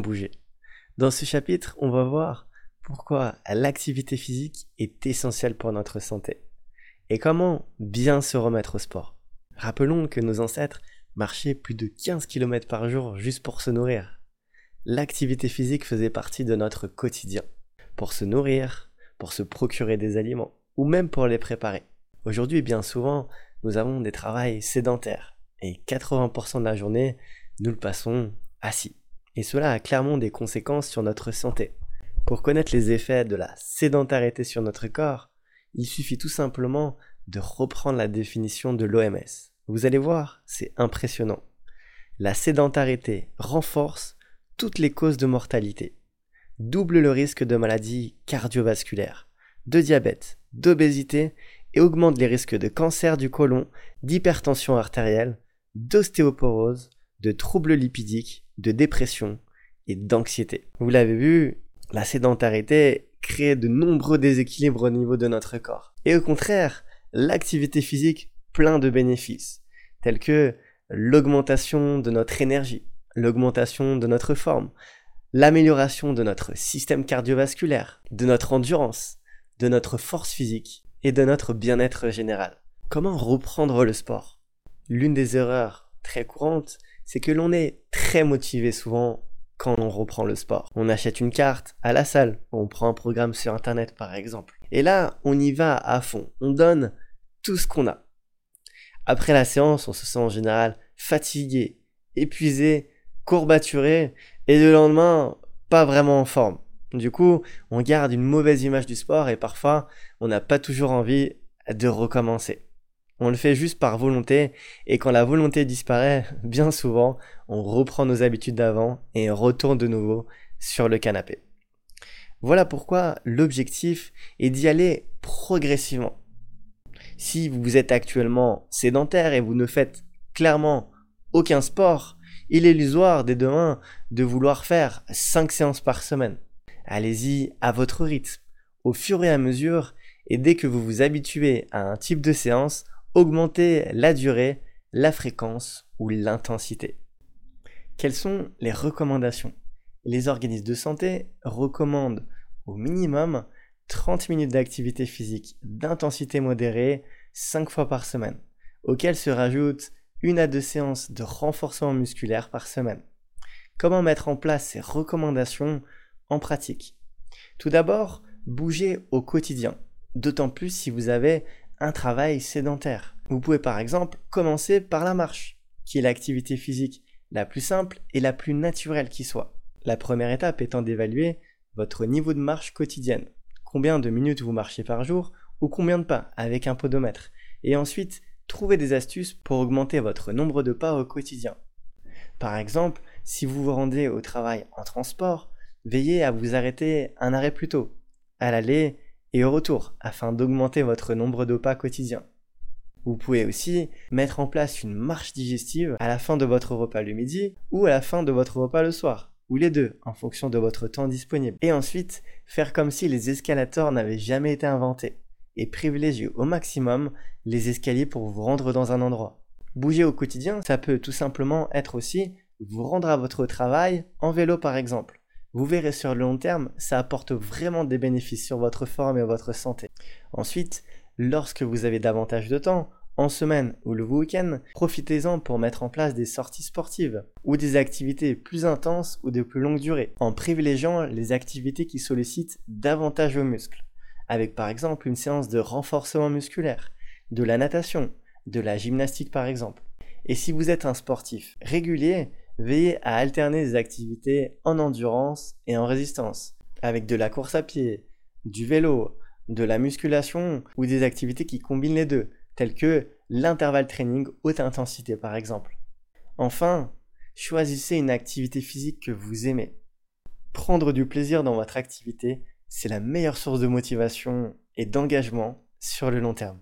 bouger. Dans ce chapitre, on va voir pourquoi l'activité physique est essentielle pour notre santé et comment bien se remettre au sport. Rappelons que nos ancêtres marchaient plus de 15 km par jour juste pour se nourrir. L'activité physique faisait partie de notre quotidien, pour se nourrir, pour se procurer des aliments, ou même pour les préparer. Aujourd'hui, bien souvent, nous avons des travails sédentaires, et 80% de la journée, nous le passons assis. Et cela a clairement des conséquences sur notre santé. Pour connaître les effets de la sédentarité sur notre corps, il suffit tout simplement de reprendre la définition de l'OMS. Vous allez voir, c'est impressionnant. La sédentarité renforce toutes les causes de mortalité, double le risque de maladies cardiovasculaires, de diabète, d'obésité et augmente les risques de cancer du côlon, d'hypertension artérielle, d'ostéoporose, de troubles lipidiques, de dépression et d'anxiété. Vous l'avez vu, la sédentarité crée de nombreux déséquilibres au niveau de notre corps. Et au contraire, l'activité physique plein de bénéfices, tels que l'augmentation de notre énergie, l'augmentation de notre forme, l'amélioration de notre système cardiovasculaire, de notre endurance, de notre force physique et de notre bien-être général. Comment reprendre le sport? L'une des erreurs très courantes, c'est que l'on est très motivé souvent quand on reprend le sport. On achète une carte à la salle, on prend un programme sur internet par exemple. Et là, on y va à fond, on donne tout ce qu'on a. Après la séance, on se sent en général fatigué, épuisé, courbaturé, et le lendemain, pas vraiment en forme. Du coup, on garde une mauvaise image du sport et parfois, on n'a pas toujours envie de recommencer. On le fait juste par volonté, et quand la volonté disparaît, bien souvent, on reprend nos habitudes d'avant et retourne de nouveau sur le canapé. Voilà pourquoi l'objectif est d'y aller progressivement. Si vous êtes actuellement sédentaire et vous ne faites clairement aucun sport, il est illusoire dès demain de vouloir faire 5 séances par semaine. Allez-y à votre rythme, au fur et à mesure, et dès que vous vous habituez à un type de séance, augmenter la durée, la fréquence ou l'intensité. Quelles sont les recommandations? Les organismes de santé recommandent au minimum 30 minutes d'activité physique d'intensité modérée 5 fois par semaine, auxquelles se rajoutent une à deux séances de renforcement musculaire par semaine. Comment mettre en place ces recommandations en pratique? Tout d'abord, bougez au quotidien, d'autant plus si vous avez un travail sédentaire. Vous pouvez par exemple commencer par la marche, qui est l'activité physique la plus simple et la plus naturelle qui soit. La première étape étant d'évaluer votre niveau de marche quotidienne. Combien de minutes vous marchez par jour ou combien de pas avec un podomètre. Et ensuite, trouver des astuces pour augmenter votre nombre de pas au quotidien. Par exemple, si vous vous rendez au travail en transport, veillez à vous arrêter un arrêt plus tôt, à l'aller et au retour afin d'augmenter votre nombre de pas quotidien. Vous pouvez aussi mettre en place une marche digestive à la fin de votre repas le midi ou à la fin de votre repas le soir, ou les deux en fonction de votre temps disponible. Et ensuite, faire comme si les escalators n'avaient jamais été inventés et privilégier au maximum les escaliers pour vous rendre dans un endroit. Bouger au quotidien, ça peut tout simplement être aussi vous rendre à votre travail en vélo par exemple. Vous verrez sur le long terme, ça apporte vraiment des bénéfices sur votre forme et votre santé. Ensuite, lorsque vous avez davantage de temps, en semaine ou le week-end, profitez-en pour mettre en place des sorties sportives ou des activités plus intenses ou de plus longue durée, en privilégiant les activités qui sollicitent davantage vos muscles, avec par exemple une séance de renforcement musculaire, de la natation, de la gymnastique par exemple. Et si vous êtes un sportif régulier, veillez à alterner des activités en endurance et en résistance, avec de la course à pied, du vélo, de la musculation ou des activités qui combinent les deux, telles que l'intervalle training haute intensité par exemple. Enfin, choisissez une activité physique que vous aimez. Prendre du plaisir dans votre activité, c'est la meilleure source de motivation et d'engagement sur le long terme.